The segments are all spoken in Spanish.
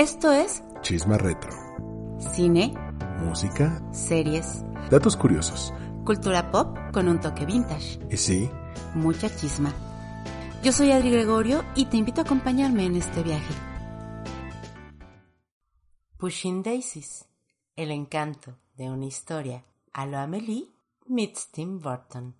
Esto es Chisma Retro. cine, Música. series, Datos curiosos. cultura pop con un toque vintage, Y sí, mucha chisma. Yo soy Adri Gregorio y te invito a acompañarme en este viaje. Pushing Daisies, el encanto de una historia a lo Amelie meets Tim Burton.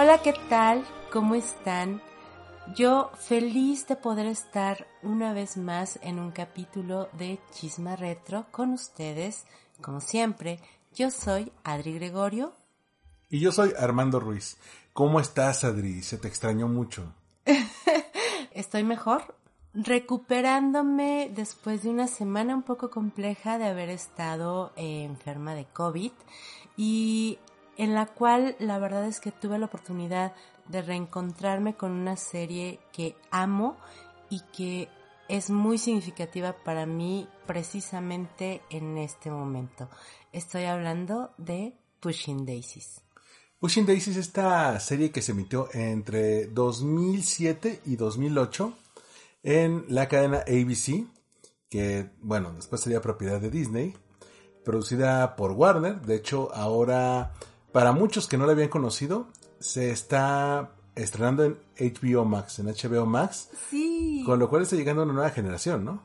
Hola, ¿qué tal? ¿Cómo están? Yo feliz de poder estar una vez más en un capítulo de Chisma Retro con ustedes. Como siempre, yo soy Adri Gregorio. y yo soy Armando Ruiz. ¿Cómo estás, Adri? Se te extrañó mucho. Estoy mejor, recuperándome después de una semana un poco compleja de haber estado eh, enferma de COVID y en la cual la verdad es que tuve la oportunidad de reencontrarme con una serie que amo y que es muy significativa para mí precisamente en este momento. Estoy hablando de Pushing Daisies. Pushing Daisies es esta serie que se emitió entre 2007 y 2008 en la cadena ABC, que, bueno, después sería propiedad de Disney, producida por Warner. De hecho, ahora, para muchos que no la habían conocido, se está estrenando en HBO Max, en HBO Max, Sí. con lo cual está llegando a una nueva generación, ¿no?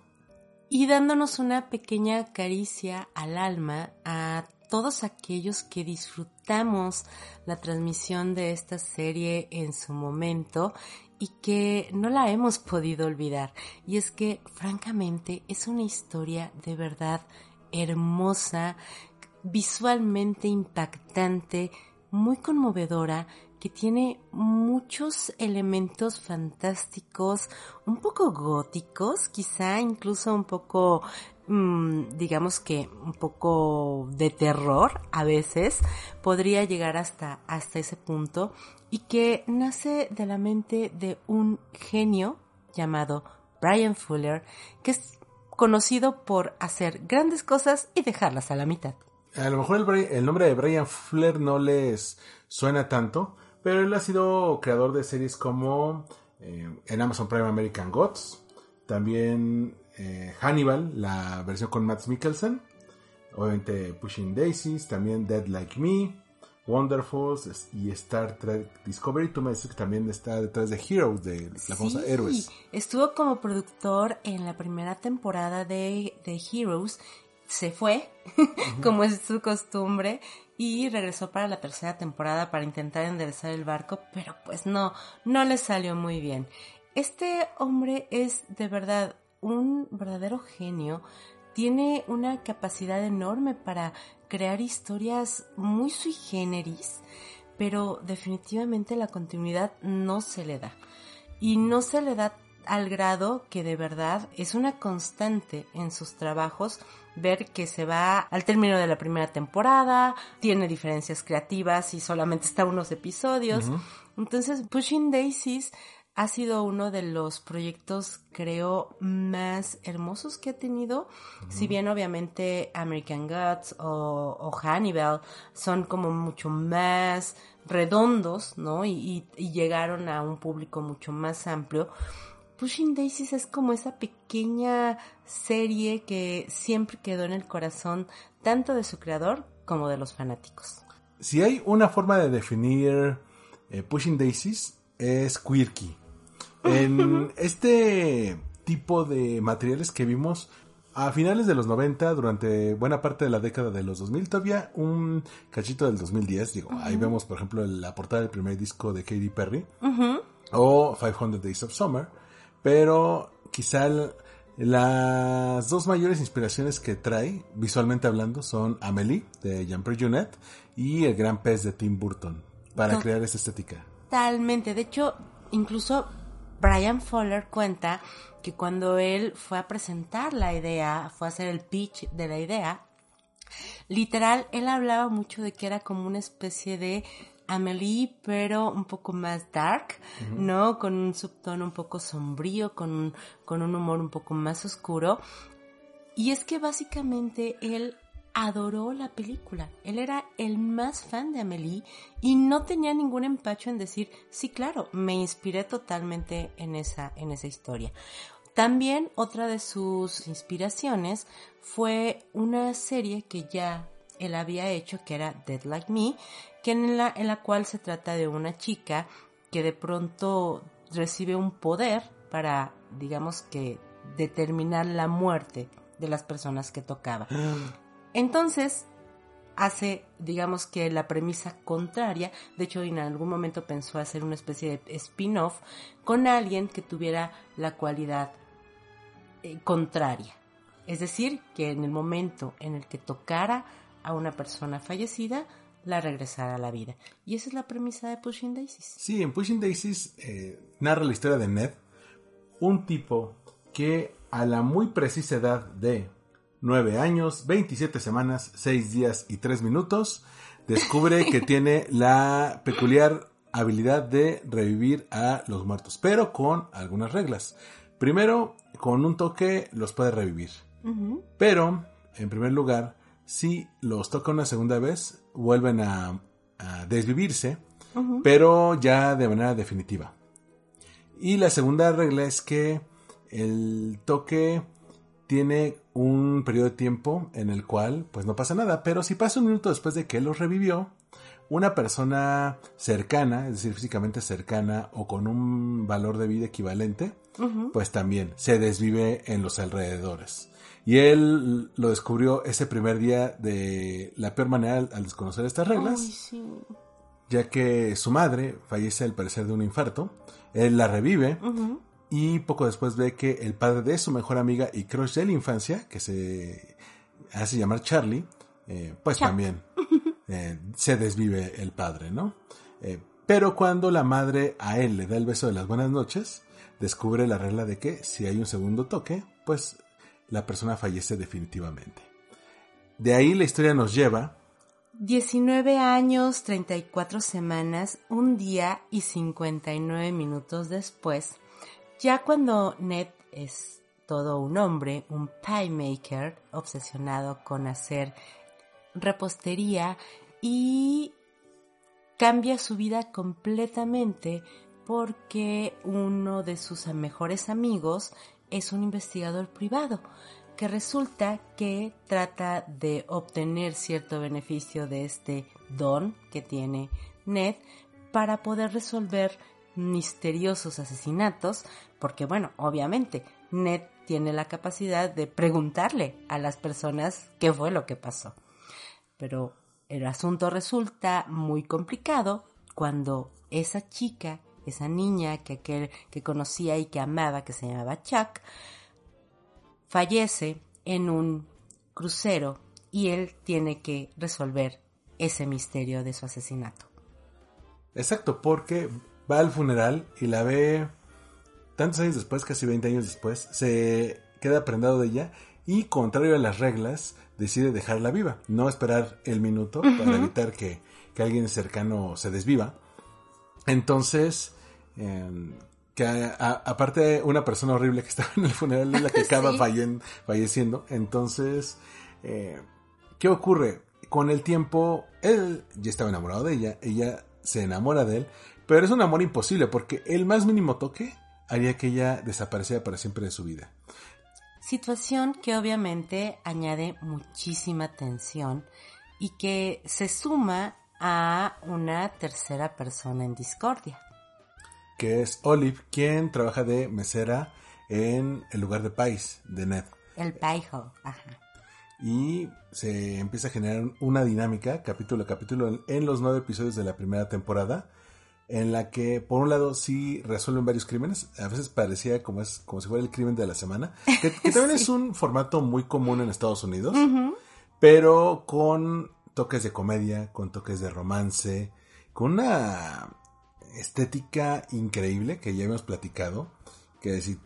y dándonos una pequeña caricia al alma a todos aquellos que disfrutamos la transmisión de esta serie en su momento y que no la hemos podido olvidar. Y es que, francamente, es una historia de verdad hermosa, visualmente impactante, muy conmovedora, que tiene muchos elementos fantásticos, un poco góticos, quizá incluso un poco, mm, digamos que un poco de terror a veces, podría llegar hasta, hasta ese punto, y que nace de la mente de un genio llamado Brian Fuller, que es conocido por hacer grandes cosas y dejarlas a la mitad. A lo mejor el, el nombre de Brian Fuller no les suena tanto, pero él ha sido creador de series como eh, en Amazon Prime American Gods, también eh, Hannibal, la versión con Matt Mikkelsen, obviamente Pushing Daisies, también Dead Like Me, Wonderfuls y Star Trek Discovery. Tú me dices que también está detrás de Heroes, de la famosa Sí, Héroes. Estuvo como productor en la primera temporada de, de Heroes. Se fue, como es su costumbre, y regresó para la tercera temporada para intentar enderezar el barco, pero pues no, no le salió muy bien. Este hombre es de verdad un verdadero genio. Tiene una capacidad enorme para crear historias muy sui generis, pero definitivamente la continuidad no se le da y no se le da al grado que de verdad es una constante en sus trabajos ver que se va al término de la primera temporada, tiene diferencias creativas y solamente está unos episodios. Entonces, Pushing Daisies ha sido uno de los proyectos, creo, más hermosos que ha tenido. Si bien obviamente American Gods o, o Hannibal son como mucho más redondos, ¿no? Y, y- y llegaron a un público mucho más amplio. Pushing Daisies es como esa pequeña serie que siempre quedó en el corazón tanto de su creador como de los fanáticos. Si hay una forma de definir eh, Pushing Daisies, es quirky. En este tipo de materiales que vimos a finales de los 90, durante buena parte de la década de los 2000, todavía un cachito del 2010, digo, ahí vemos por ejemplo la portada del primer disco de Katy Perry, o 500 Days of Summer, pero quizá el- Las dos mayores inspiraciones que trae, visualmente hablando, son Amélie de Jean-Pierre Junet y El Gran Pez de Tim Burton, para No. crear esa estética. Totalmente. De hecho, incluso Brian Fowler cuenta que cuando él fue a presentar la idea, fue a hacer el pitch de la idea, literal, él hablaba mucho de que era como una especie de Amelie, pero un poco más dark, ¿no? Con un subtono un poco sombrío, con un, con un humor un poco más oscuro. Y es que básicamente él adoró la película. Él era el más fan de Amelie y no tenía ningún empacho en decir, sí, claro, me inspiré totalmente en esa, en esa historia. También otra de sus inspiraciones fue una serie que ya él había hecho, que era Dead Like Me, que en la, en la cual se trata de una chica que de pronto recibe un poder para, digamos que, determinar la muerte de las personas que tocaba. Entonces, hace, digamos que la premisa contraria, de hecho en algún momento pensó hacer una especie de spin-off con alguien que tuviera la cualidad eh, contraria. Es decir, que en el momento en el que tocara a una persona fallecida, la regresara a la vida. Y esa es la premisa de Pushing Daisies. Sí, en Pushing Daisies eh, narra la historia de Ned, un tipo que a la muy precisa edad de 9 años, 27 semanas, 6 días y 3 minutos, descubre que tiene la peculiar habilidad de revivir a los muertos, pero con algunas reglas. Primero, con un toque los puede revivir. Pero, en primer lugar, si los toca una segunda vez, vuelven a, a desvivirse, pero ya de manera definitiva. Y la segunda regla es que el toque tiene un periodo de tiempo en el cual pues no pasa nada, pero si pasa un minuto después de que él los revivió, una persona cercana, es decir, físicamente cercana o con un valor de vida equivalente, pues también se desvive en los alrededores. Y él lo descubrió ese primer día de la peor manera al- desconocer estas reglas Ay, sí. ya que su madre fallece al parecer de un infarto. Él la revive y poco después ve que el padre de su mejor amiga y crush de la infancia, que se hace llamar Charlie, eh, pues Chuck. también eh, se desvive el padre, ¿no? Eh, pero cuando la madre a él le da el beso de las buenas noches, descubre la regla de que si hay un segundo toque, pues la persona fallece definitivamente. De ahí la historia nos lleva 19 años, 34 semanas, un día y 59 minutos después, ya cuando Ned es todo un hombre, un pie maker, obsesionado con hacer repostería y cambia su vida completamente porque uno de sus mejores amigos es un investigador privado que resulta que trata de obtener cierto beneficio de este don que tiene Ned para poder resolver misteriosos asesinatos, porque bueno, obviamente Ned tiene la capacidad de preguntarle a las personas qué fue lo que pasó. Pero el asunto resulta muy complicado cuando esa chica, esa niña que, aquel, que conocía y que amaba, que se llamaba Chuck, fallece en un crucero y él tiene que resolver ese misterio de su asesinato. Exacto, porque va al funeral y la ve tantos años después, casi 20 años después, se queda prendado de ella y, contrario a las reglas, decide dejarla viva, no esperar el minuto para evitar que, que alguien cercano se desviva. Entonces, eh, que a- a- aparte una persona horrible que estaba en el funeral es la que acaba Sí. fallen- falleciendo. Entonces, eh, ¿qué ocurre? Con el tiempo, él ya estaba enamorado de ella, ella se enamora de él, pero es un amor imposible porque el más mínimo toque haría que ella desapareciera para siempre de su vida. Situación que obviamente añade muchísima tensión y que se suma a una tercera persona en discordia. Que es Olive, quien trabaja de mesera en el lugar de Pais de Ned. El paiho, ajá. y se empieza a generar una dinámica capítulo a capítulo en- en los nueve episodios de la primera temporada en la que por un lado sí resuelven varios crímenes, a veces parecía como es como si fuera el crimen de la semana, que, también es un formato muy común en Estados Unidos, pero con toques de comedia, con toques de romance, con una estética increíble que ya hemos platicado, que si eh,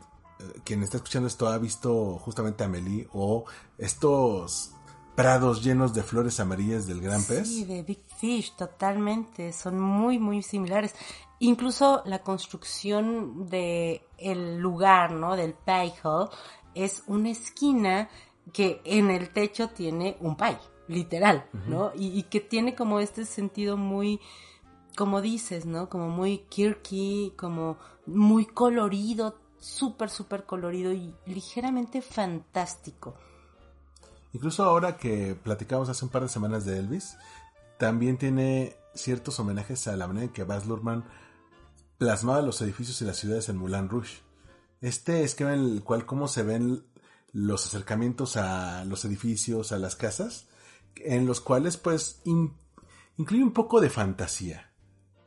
quien está escuchando esto ha visto justamente a Amelie o estos prados llenos de flores amarillas del gran pez. Sí, de Big Fish, totalmente. Son muy, muy similares. Incluso la construcción de el lugar, ¿no? Del pie hall es una esquina que en el techo tiene un pie, literal, ¿no? y, que tiene como este sentido muy, como dices, ¿no? Como muy quirky, como muy colorido, súper, súper colorido y ligeramente fantástico. Incluso ahora que platicamos hace un par de semanas de Elvis, también tiene ciertos homenajes a la manera en que Baz Luhrmann plasmaba los edificios y las ciudades en Moulin Rouge. Este esquema en el cual cómo se ven los acercamientos a los edificios, a las casas, en los cuales pues incluye un poco de fantasía.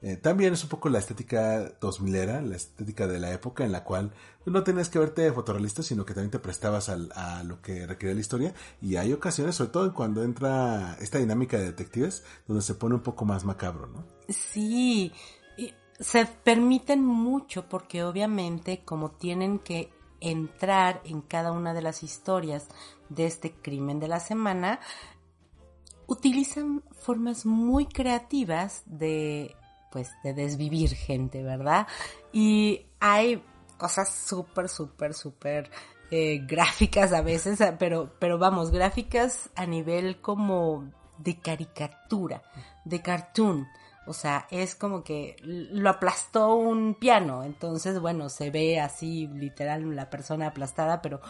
Eh, también es un poco la estética 2000 era, la estética de la época en la cual pues, no tenías que verte fotorrealista, sino que también te prestabas a lo que requería la historia. Y hay ocasiones, sobre todo cuando entra esta dinámica de detectives, donde se pone un poco más macabro, ¿no? Sí, se permiten mucho porque obviamente como tienen que entrar en cada una de las historias de este crimen de la semana, utilizan formas muy creativas de pues de desvivir gente, ¿verdad? Y hay cosas súper, súper, súper eh, gráficas a veces, pero, pero vamos, gráficas a nivel como de caricatura, de cartoon. O sea, es como que lo aplastó un piano, entonces, bueno, se ve así literal la persona aplastada, pero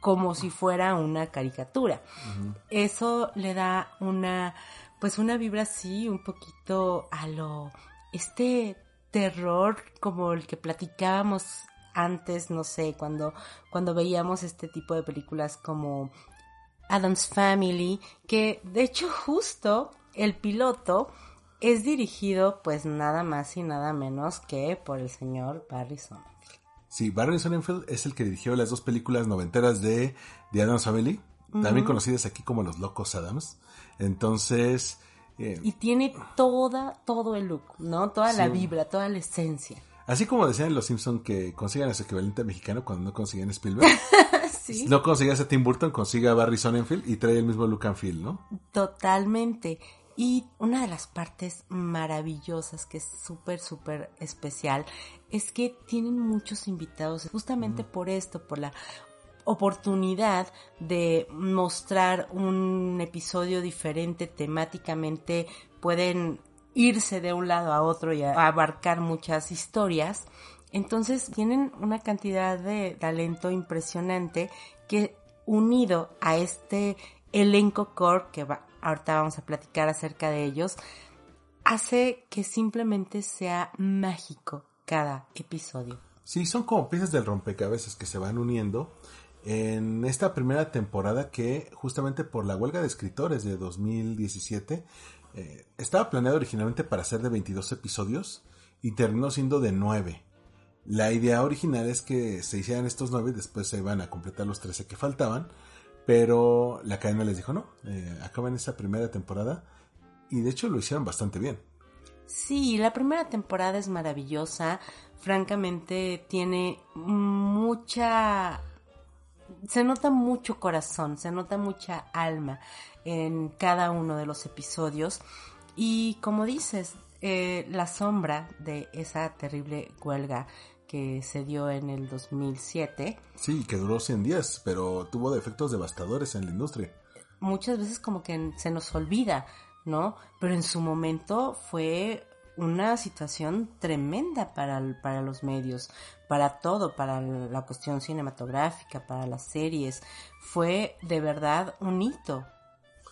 como si fuera una caricatura. Eso le da una, pues una vibra así, un poquito a lo este terror como el que platicábamos antes, no sé, cuando, cuando veíamos este tipo de películas como Adam's Family, que de hecho justo el piloto es dirigido pues nada más y nada menos que por el señor Barry Sonnenfeld. Sí, Barry Sonnenfeld es el que dirigió las dos películas noventeras de, de Adam's Family, también conocidas aquí como Los Locos Adams. Entonces, y tiene toda, todo el look, ¿no? Toda la vibra, toda la esencia. Así como decían los Simpson que consigan a su equivalente mexicano cuando no consiguen Spielberg. ¿Sí? No consigas a Tim Burton, consiga a Barry Sonnenfeld y trae el mismo look and feel, ¿no? Totalmente. Y una de las partes maravillosas que es súper, súper especial es que tienen muchos invitados, justamente por esto, por la oportunidad de mostrar un episodio diferente temáticamente, pueden irse de un lado a otro y abarcar muchas historias. Entonces tienen una cantidad de talento impresionante que unido a este elenco core que ahorita vamos a platicar acerca de ellos, hace que simplemente sea mágico cada episodio. Sí, son como piezas del rompecabezas que se van uniendo en esta primera temporada que justamente por la huelga de escritores de 2017 eh, estaba planeado originalmente para ser de 22 episodios y terminó siendo de 9. La idea original es que se hicieran estos 9 y después se iban a completar los 13 que faltaban, pero la cadena les dijo no, eh, acaban esa primera temporada y de hecho lo hicieron bastante bien. Sí, la primera temporada es maravillosa, francamente tiene mucha se nota mucho corazón, se nota mucha alma en cada uno de los episodios. Y como dices, eh, la sombra de esa terrible huelga que se dio en el 2007. Sí, que duró 100 días, pero tuvo efectos devastadores en la industria. Muchas veces como que se nos olvida, ¿no? Pero en su momento fue una situación tremenda para, para los medios, para todo, para la cuestión cinematográfica, para las series. Fue de verdad un hito.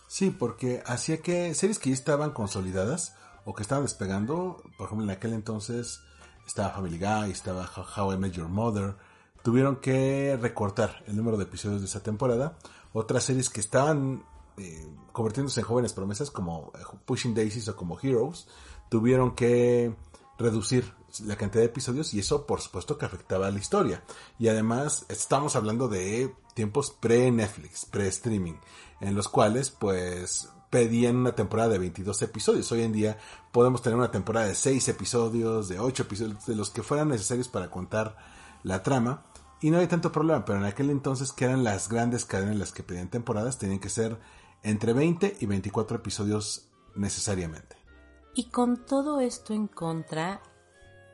Sí, porque hacía que series que ya estaban consolidadas o que estaban despegando, por ejemplo en aquel entonces estaba Family Guy, estaba How I Met Your Mother, tuvieron que recortar el número de episodios de esa temporada. Otras series que estaban eh, convirtiéndose en jóvenes promesas como eh, Pushing Daisies o como Heroes, tuvieron que reducir la cantidad de episodios y eso por supuesto que afectaba a la historia. Y además estamos hablando de tiempos pre-Netflix, pre-streaming, en los cuales pues pedían una temporada de 22 episodios. Hoy en día podemos tener una temporada de 6 episodios, de 8 episodios, de los que fueran necesarios para contar la trama. Y no hay tanto problema, pero en aquel entonces que eran las grandes cadenas las que pedían temporadas, tenían que ser entre 20 y 24 episodios necesariamente. Y con todo esto en contra,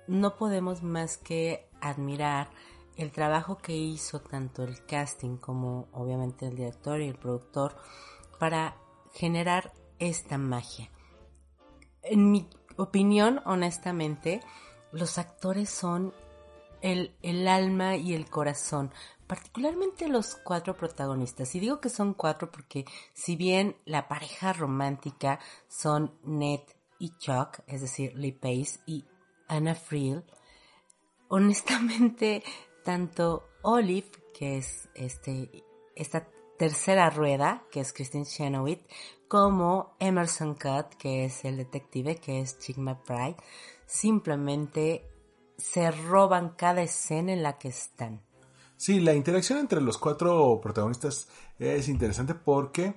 no podemos más que admirar el trabajo que hizo tanto el casting como obviamente el director y el productor para generar esta magia. En mi opinión, honestamente, los actores son el, el alma y el corazón, particularmente los cuatro protagonistas. Y digo que son cuatro porque si bien la pareja romántica son Ned y Chuck, es decir, Lee Pace y Anna Friel, honestamente tanto Olive, que es este, esta tercera rueda, que es Christine Chenoweth, como Emerson Cutt, que es el detective, que es Chick McBride, simplemente se roban cada escena en la que están. Sí, la interacción entre los cuatro protagonistas es interesante porque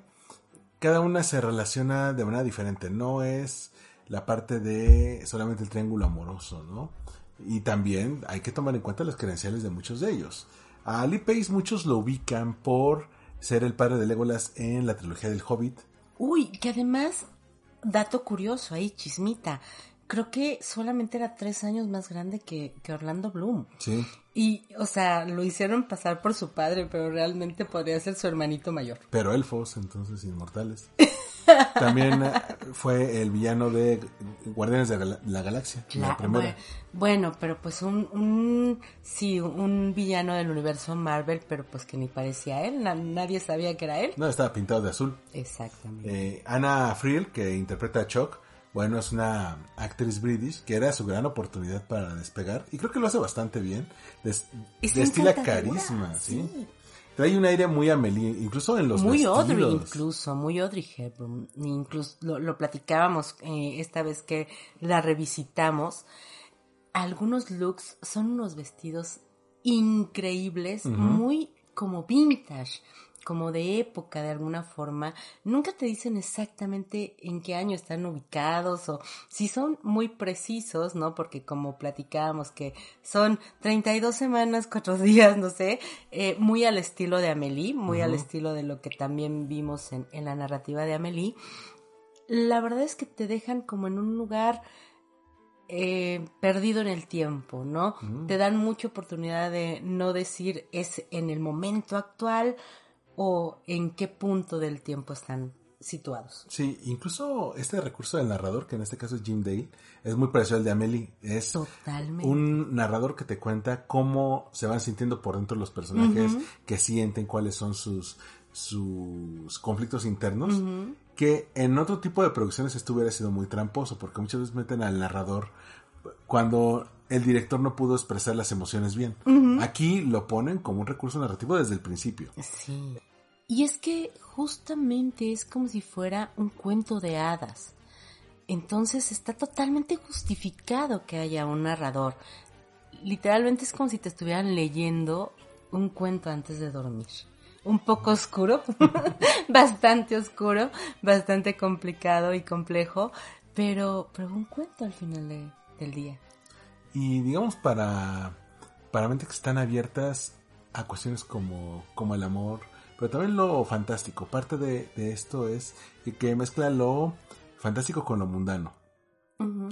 cada una se relaciona de manera diferente. No es la parte de solamente el triángulo amoroso, ¿no? Y también hay que tomar en cuenta las credenciales de muchos de ellos. A Lee Pace muchos lo ubican por ser el padre de Legolas en la trilogía del Hobbit. Uy, que además, dato curioso ahí, chismita, creo que solamente era tres años más grande que, que, Orlando Bloom. Sí. Y, o sea, lo hicieron pasar por su padre, pero realmente podría ser su hermanito mayor. Pero elfos, entonces inmortales. También eh, fue el villano de Guardianes de la Galaxia, la primera. Bueno, pero pues un, un, sí, un villano del universo Marvel, pero pues que ni parecía él, nadie sabía que era él. No, estaba pintado de azul. Exactamente. Eh, Anna Friel, que interpreta a Chuck, bueno, es una actriz british que era su gran oportunidad para despegar y creo que lo hace bastante bien. destila carisma, ¿sí? Trae un aire muy Amelie, incluso en los Muy vestidos. Audrey, incluso, muy Audrey Hepburn. Incluso lo, lo platicábamos eh, esta vez que la revisitamos. Algunos looks son unos vestidos increíbles, muy como vintage como de época de alguna forma, nunca te dicen exactamente en qué año están ubicados o si son muy precisos, ¿no? Porque como platicábamos que son 32 semanas, 4 días, no sé, eh, muy al estilo de Amelie, muy al estilo de lo que también vimos en, en la narrativa de Amelie. La verdad es que te dejan como en un lugar eh, perdido en el tiempo, ¿no? Te dan mucha oportunidad de no decir es en el momento actual, o en qué punto del tiempo están situados. Sí, incluso este recurso del narrador, que en este caso es Jim Dale, es muy parecido al de Amelie. Es un narrador que te cuenta cómo se van sintiendo por dentro los personajes, que sienten cuáles son sus, sus conflictos internos, que en otro tipo de producciones esto hubiera sido muy tramposo, porque muchas veces meten al narrador cuando el director no pudo expresar las emociones bien. Aquí lo ponen como un recurso narrativo desde el principio. Sí. Y es que justamente es como si fuera un cuento de hadas. Entonces está totalmente justificado que haya un narrador. Literalmente es como si te estuvieran leyendo un cuento antes de dormir. Un poco oscuro, bastante oscuro, bastante complicado y complejo, pero, pero un cuento al final del día. Y digamos para, para mentes que están abiertas a cuestiones como, como el amor, pero también lo fantástico. Parte de, esto es que, mezcla lo fantástico con lo mundano.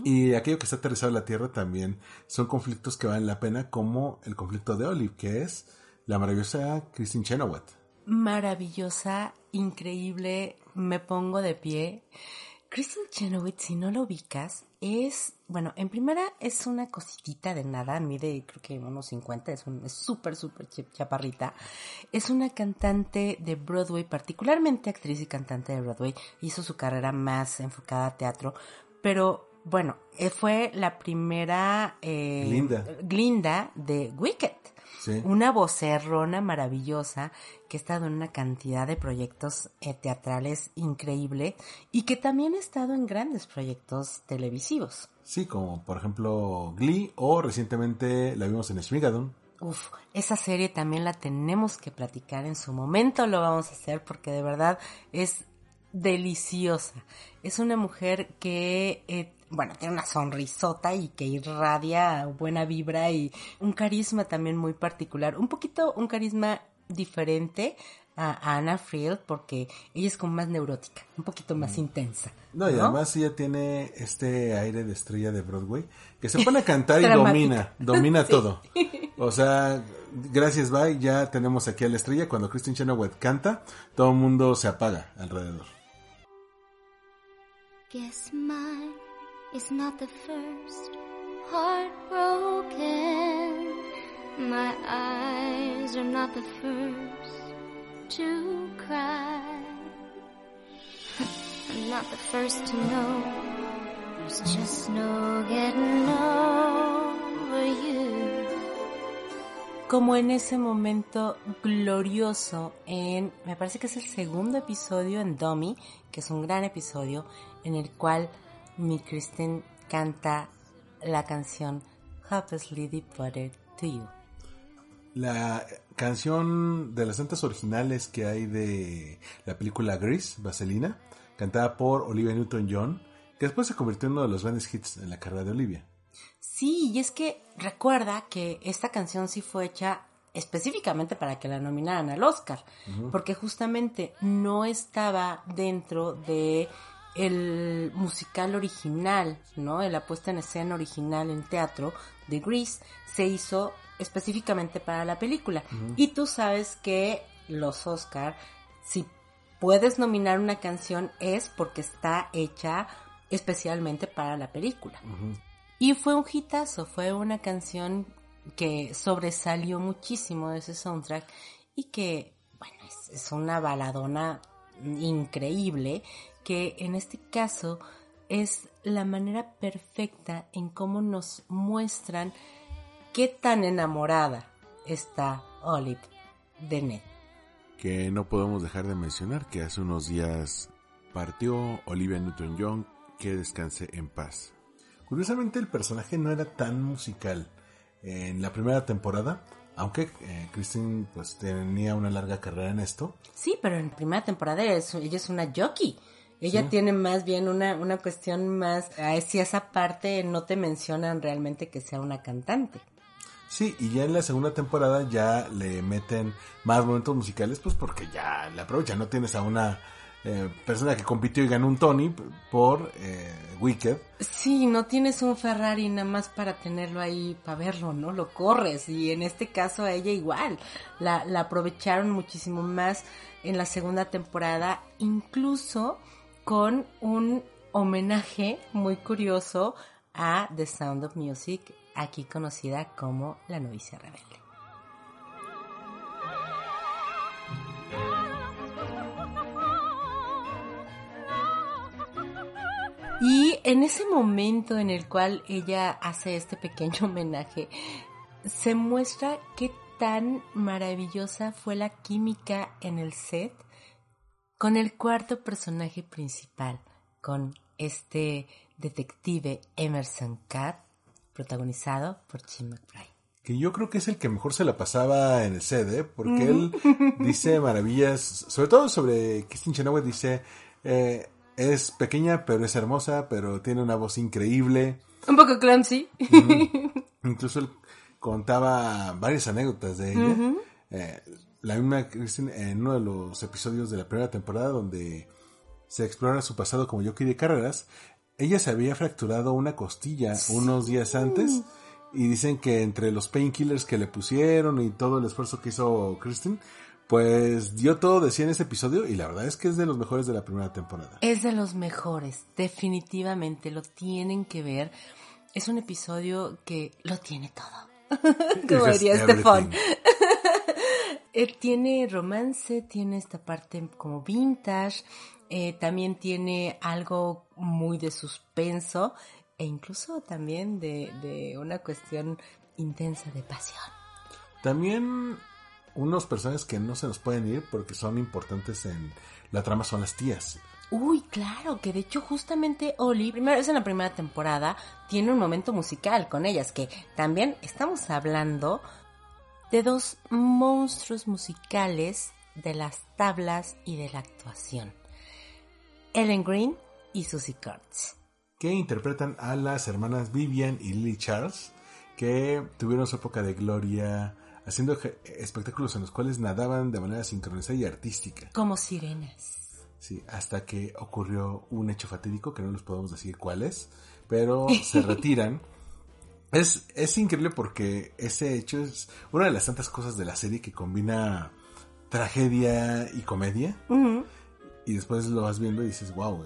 Y aquello que está aterrizado en la Tierra también son conflictos que valen la pena, como el conflicto de Olive, que es la maravillosa Christine Chenoweth. Maravillosa, increíble, me pongo de pie. Kristen Chenoweth, si no lo ubicas, es, bueno, en primera es una cositita de nada, mide creo que unos 50, es súper, súper chaparrita. Es una cantante de Broadway, particularmente actriz y cantante de Broadway. Hizo su carrera más enfocada a teatro, pero bueno, eh, fue la primera eh, Glinda. de Wicked. Una vocerrona maravillosa que ha estado en una cantidad de proyectos eh, teatrales increíble y que también ha estado en grandes proyectos televisivos. Sí, como por ejemplo Glee o recientemente la vimos en Schmigadoon. Uf, esa serie también la tenemos que platicar en su momento, lo vamos a hacer porque de verdad es deliciosa. Es una mujer que, eh, bueno, tiene una sonrisota y que irradia buena vibra y un carisma también muy particular. Un poquito, un carisma diferente a Anna Friel porque ella es como más neurótica, un poquito más mm. intensa. No, y además ella tiene este aire de estrella de Broadway que se pone a cantar y domina, domina todo. O sea, gracias, bye, ya tenemos aquí a la estrella. Cuando Christine Chenoweth canta, todo el mundo se apaga alrededor. Guess mine is not the first heartbroken. My eyes are not the first to cry. I'm not the first to know. There's just no getting over you. Como en ese momento glorioso en, me parece que es el segundo episodio en Dummy, que es un gran episodio en el cual mi Kristen canta la canción Hopelessly Devoted to You. La canción de las tantas originales que hay de la película Grease, Vaselina, cantada por Olivia Newton-John, que después se convirtió en uno de los grandes hits en la carrera de Olivia. Sí, y es que recuerda que esta canción sí fue hecha específicamente para que la nominaran al Oscar, porque justamente no estaba dentro de el musical original, ¿no? La puesta en escena original en teatro de Grease se hizo específicamente para la película. Y tú sabes que los Oscar, si puedes nominar una canción es porque está hecha especialmente para la película. Y fue un hitazo, fue una canción que sobresalió muchísimo de ese soundtrack y que, bueno, es una baladona increíble que en este caso es la manera perfecta en cómo nos muestran qué tan enamorada está Olive de Ned. Que no podemos dejar de mencionar que hace unos días partió Olivia Newton-John, que descanse en paz. Curiosamente el personaje no era tan musical. En la primera temporada, aunque eh, Christine pues tenía una larga carrera en esto. Sí, pero en la primera temporada ella es una jockey. Ella tiene más bien una, una cuestión más, si esa parte no te mencionan realmente que sea una cantante. Sí, y ya en la segunda temporada ya le meten más momentos musicales, pues porque ya la aprovecha, no tienes a una eh, persona que compitió y ganó un Tony por eh, Wicked. Sí, no tienes un Ferrari nada más para tenerlo ahí, para verlo, ¿no? Lo corres y en este caso a ella igual, la, la aprovecharon muchísimo más en la segunda temporada, incluso con un homenaje muy curioso a The Sound of Music, aquí conocida como La novicia rebelde. Y en ese momento en el cual ella hace este pequeño homenaje, se muestra qué tan maravillosa fue la química en el set con el cuarto personaje principal, con este detective Emerson Cat, protagonizado por Jim McBride. Que yo creo que es el que mejor se la pasaba en el ¿eh? porque él dice maravillas, sobre todo sobre Kristen Chenoweth, dice, eh, es pequeña pero es hermosa, pero tiene una voz increíble. Un poco clumsy. Incluso él contaba varias anécdotas de ella la misma Kristen en uno de los episodios de la primera temporada donde se explora su pasado como jockey de carreras, ella se había fracturado una costilla unos días antes y dicen que entre los painkillers que le pusieron y todo el esfuerzo que hizo Kristen, pues dio todo, decía en ese episodio, y la verdad es que es de los mejores de la primera temporada. Es de los mejores, definitivamente, lo tienen que ver. Es un episodio que lo tiene todo. Como diría Estefan. Eh, tiene romance, tiene esta parte como vintage, eh, también tiene algo muy de suspenso e incluso también de, una cuestión intensa de pasión. También unos personajes que no se nos pueden ir porque son importantes en la trama son las tías. Uy, claro, que de hecho justamente Oli, primero es en la primera temporada, tiene un momento musical con ellas, que también estamos hablando de dos monstruos musicales de las tablas y de la actuación. Ellen Green y Susie Kurtz. Que interpretan a las hermanas Vivian y Lily Charles, que tuvieron su época de gloria haciendo espectáculos en los cuales nadaban de manera sincronizada y artística. Como sirenas. Sí, hasta que ocurrió un hecho fatídico que no les podemos decir cuál es, pero se retiran. Es, es increíble porque ese hecho es una de las tantas cosas de la serie que combina tragedia y comedia. Y después lo vas viendo y dices, wow,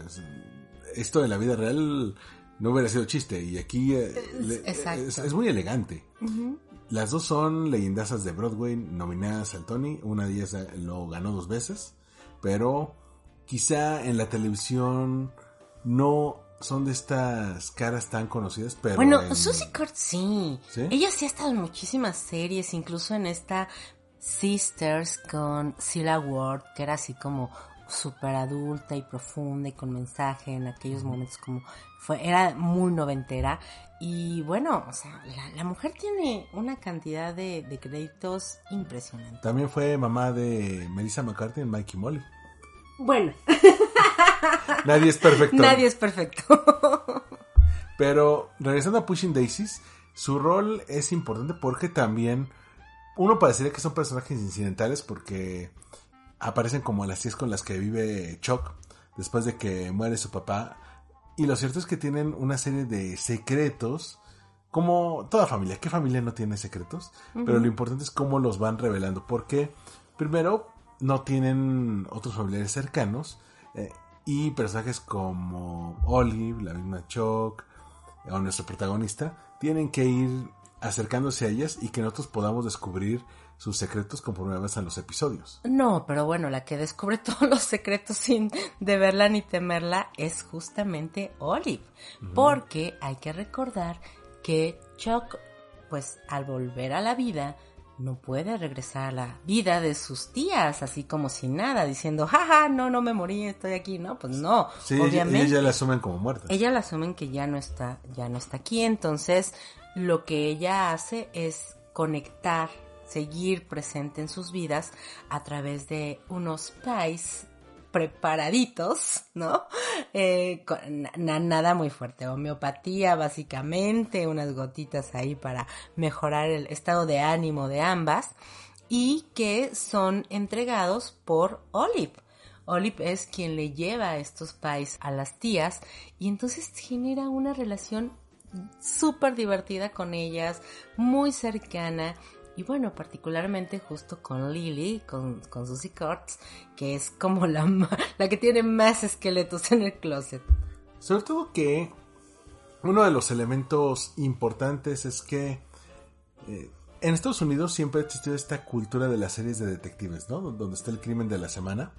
esto de la vida real no hubiera sido chiste. Y aquí eh, es, muy elegante. Las dos son leyendazas de Broadway nominadas al Tony. Una de ellas lo ganó dos veces. Pero quizá en la televisión no son de estas caras tan conocidas, pero... Bueno, Susie Kurt sí. Ella sí ha estado en muchísimas series, incluso en esta Sisters con Cilla Ward, que era así como súper adulta y profunda y con mensaje en aquellos momentos como fue, era muy noventera y bueno, o sea, la, mujer tiene una cantidad de, de, créditos impresionante. También fue mamá de Melissa McCarthy en Mikey Molly. Bueno. Nadie es perfecto. Nadie es perfecto. Pero regresando a Pushing Daisies, su rol es importante porque también uno parecería que son personajes incidentales porque aparecen como las tías con las que vive Chuck después de que muere su papá. Y lo cierto es que tienen una serie de secretos, como toda familia. ¿Qué familia no tiene secretos? Pero lo importante es cómo los van revelando. Porque, primero, no tienen otros familiares cercanos. Eh, y personajes como Olive, la misma Chuck, o nuestro protagonista, tienen que ir acercándose a ellas y que nosotros podamos descubrir sus secretos conforme avanzan los episodios. No, pero bueno, la que descubre todos los secretos sin deberla ni temerla es justamente Olive. Porque hay que recordar que Chuck, pues al volver a la vida, no puede regresar a la vida de sus tías, así como sin nada, diciendo, jaja, no, no me morí, estoy aquí, no, pues no. Sí, obviamente. Ella la asumen como muerta. Ella la asumen que ya no está, ya no está aquí, entonces lo que ella hace es conectar, seguir presente en sus vidas a través de unos pies preparaditos, ¿no? Eh, nada muy fuerte, homeopatía básicamente, unas gotitas ahí para mejorar el estado de ánimo de ambas y que son entregados por Olive. Olive es quien le lleva estos pies a las tías y entonces genera una relación súper divertida con ellas, muy cercana y bueno, particularmente justo con Lily, con, con Susie Kurtz, que es como la, la que tiene más esqueletos en el closet. Sobre todo que uno de los elementos importantes es que eh, en Estados Unidos siempre ha existido esta cultura de las series de detectives, ¿no? Donde está el crimen de la semana.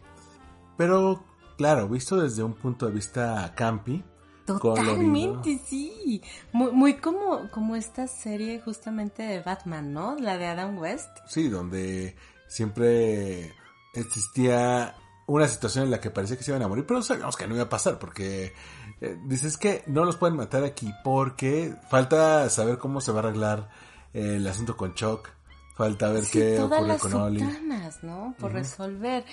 Pero, claro, visto desde un punto de vista campi, Totalmente, sí. Muy, muy como, como esta serie justamente de Batman, ¿no? La de Adam West. Sí, donde siempre existía una situación en la que parecía que se iban a morir, pero sabíamos que no iba a pasar porque eh, dices que no los pueden matar aquí porque falta saber cómo se va a arreglar el asunto con Chuck. Falta ver qué ocurre con Oli. ¿no? Por resolver.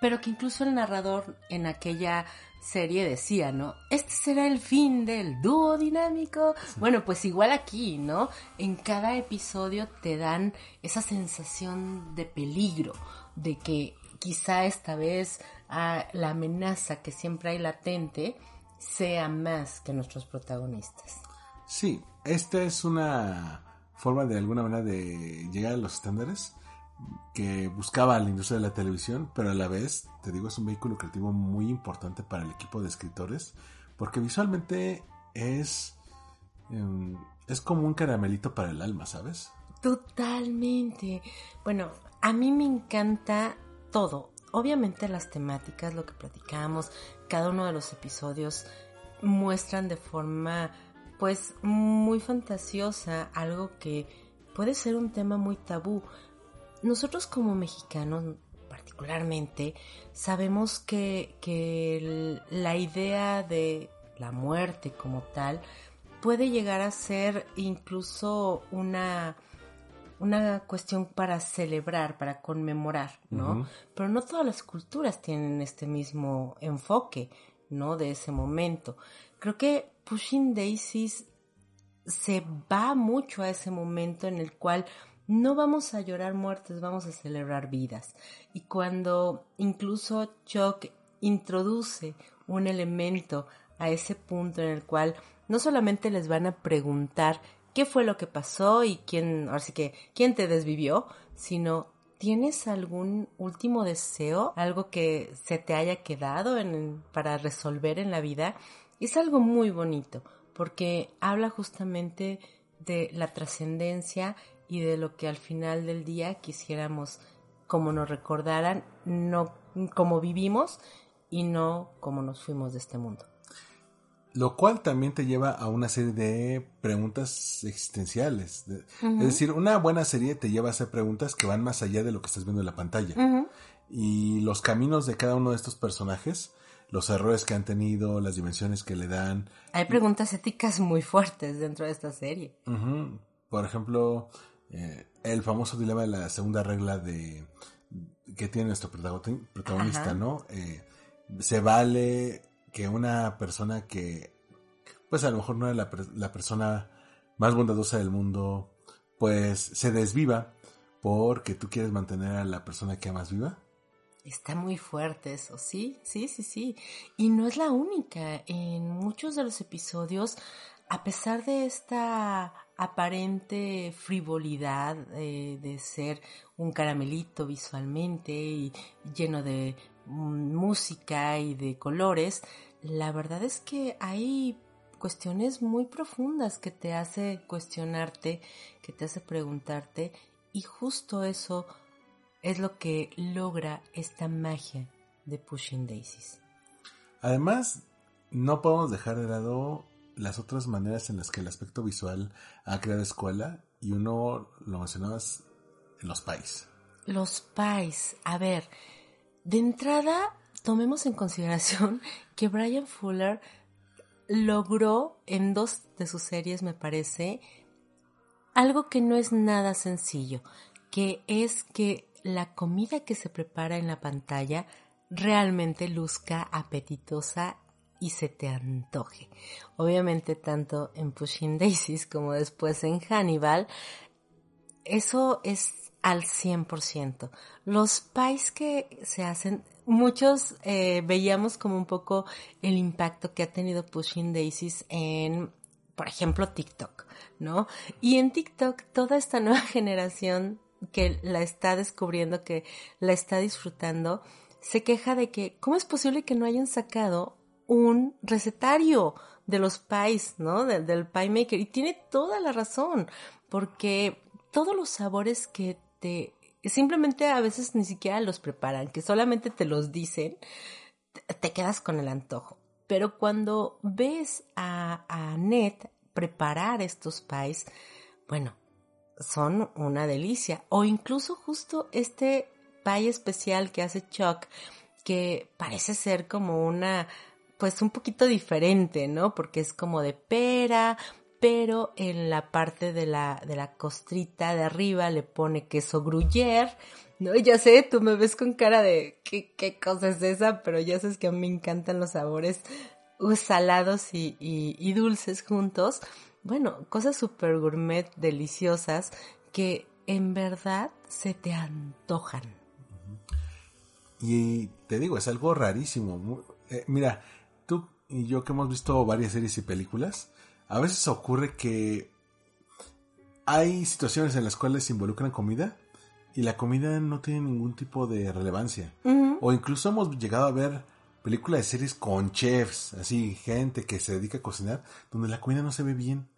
Pero que incluso el narrador en aquella serie decía, ¿no? Este será el fin del dúo dinámico. Bueno, pues igual aquí, ¿no? En cada episodio te dan esa sensación de peligro, de que quizá esta vez ah, la amenaza que siempre hay latente sea más que nuestros protagonistas. Sí, esta es una forma de alguna manera de llegar a los estándares que buscaba la industria de la televisión, pero a la vez, te digo, es un vehículo creativo muy importante para el equipo de escritores, porque visualmente es, em, es como un caramelito para el alma, ¿sabes? Totalmente. Bueno, a mí me encanta todo. Obviamente las temáticas, lo que platicamos, cada uno de los episodios muestran de forma pues muy fantasiosa algo que puede ser un tema muy tabú. Nosotros como mexicanos particularmente sabemos que, que la idea de la muerte como tal puede llegar a ser incluso una una cuestión para celebrar, para conmemorar, ¿no? Pero no todas las culturas tienen este mismo enfoque, ¿no? De ese momento. Creo que Pushing Daisies se va mucho a ese momento en el cual no vamos a llorar muertes, vamos a celebrar vidas. Y cuando incluso Chuck introduce un elemento a ese punto en el cual no solamente les van a preguntar qué fue lo que pasó y quién, así que, quién te desvivió, sino ¿Tienes algún último deseo? ¿Algo que se te haya quedado en, para resolver en la vida? Es algo muy bonito porque habla justamente de la trascendencia y de lo que al final del día quisiéramos como nos recordaran, no como vivimos y no como nos fuimos de este mundo. Lo cual también te lleva a una serie de preguntas existenciales. Es decir, una buena serie te lleva a hacer preguntas que van más allá de lo que estás viendo en la pantalla. Y los caminos de cada uno de estos personajes, los errores que han tenido, las dimensiones que le dan. Hay preguntas éticas muy fuertes dentro de esta serie. Por ejemplo, eh, el famoso dilema de la segunda regla de que tiene nuestro protagonista, ¿no? Eh, se vale que una persona que, pues a lo mejor no era la, persona más bondadosa del mundo, pues se desviva porque tú quieres mantener a la persona que amas viva. Está muy fuerte eso, sí, sí, sí, sí. Y no es la única. En muchos de los episodios, a pesar de esta aparente frivolidad eh, de ser un caramelito visualmente y lleno de música y de colores, la verdad es que hay cuestiones muy profundas que te hace cuestionarte, que te hace preguntarte y justo eso es lo que logra esta magia de Pushing Daisies. Además, no podemos dejar de lado las otras maneras en las que el aspecto visual ha creado escuela y uno lo mencionabas los pais. Los pais, a ver, de entrada, tomemos en consideración que Brian Fuller logró en dos de sus series, me parece, algo que no es nada sencillo, que es que la comida que se prepara en la pantalla realmente luzca apetitosa y se te antoje. Obviamente tanto en Pushing Daisies como después en Hannibal, eso es al 100%. Los pies que se hacen, muchos eh, veíamos como un poco el impacto que ha tenido Pushing Daisies en, por ejemplo, TikTok, ¿no? Y en TikTok toda esta nueva generación que la está descubriendo, que la está disfrutando, se queja de que, ¿cómo es posible que no hayan sacado un recetario de los pies, ¿no? Del, pie maker. Y tiene toda la razón, porque todos los sabores que simplemente a veces ni siquiera los preparan, que solamente te los dicen, te quedas con el antojo. Pero cuando ves a, a Ned preparar estos pies, bueno, son una delicia. O incluso justo este pie especial que hace Chuck, que parece ser como una, pues un poquito diferente, ¿no? Porque es como de pera, pero en la parte de la, de la costrita de arriba le pone queso gruyère, ¿no? Ya sé, tú me ves con cara de ¿qué, cosa es esa, pero ya sabes que a mí me encantan los sabores uh, salados y, dulces juntos. Bueno, cosas súper gourmet, deliciosas, que en verdad se te antojan. Y te digo, es algo rarísimo. Eh, mira, y yo que hemos visto varias series y películas, a veces ocurre que hay situaciones en las cuales se involucran comida y la comida no tiene ningún tipo de relevancia. O incluso hemos llegado a ver películas de series con chefs, así, gente que se dedica a cocinar, donde la comida no se ve bien.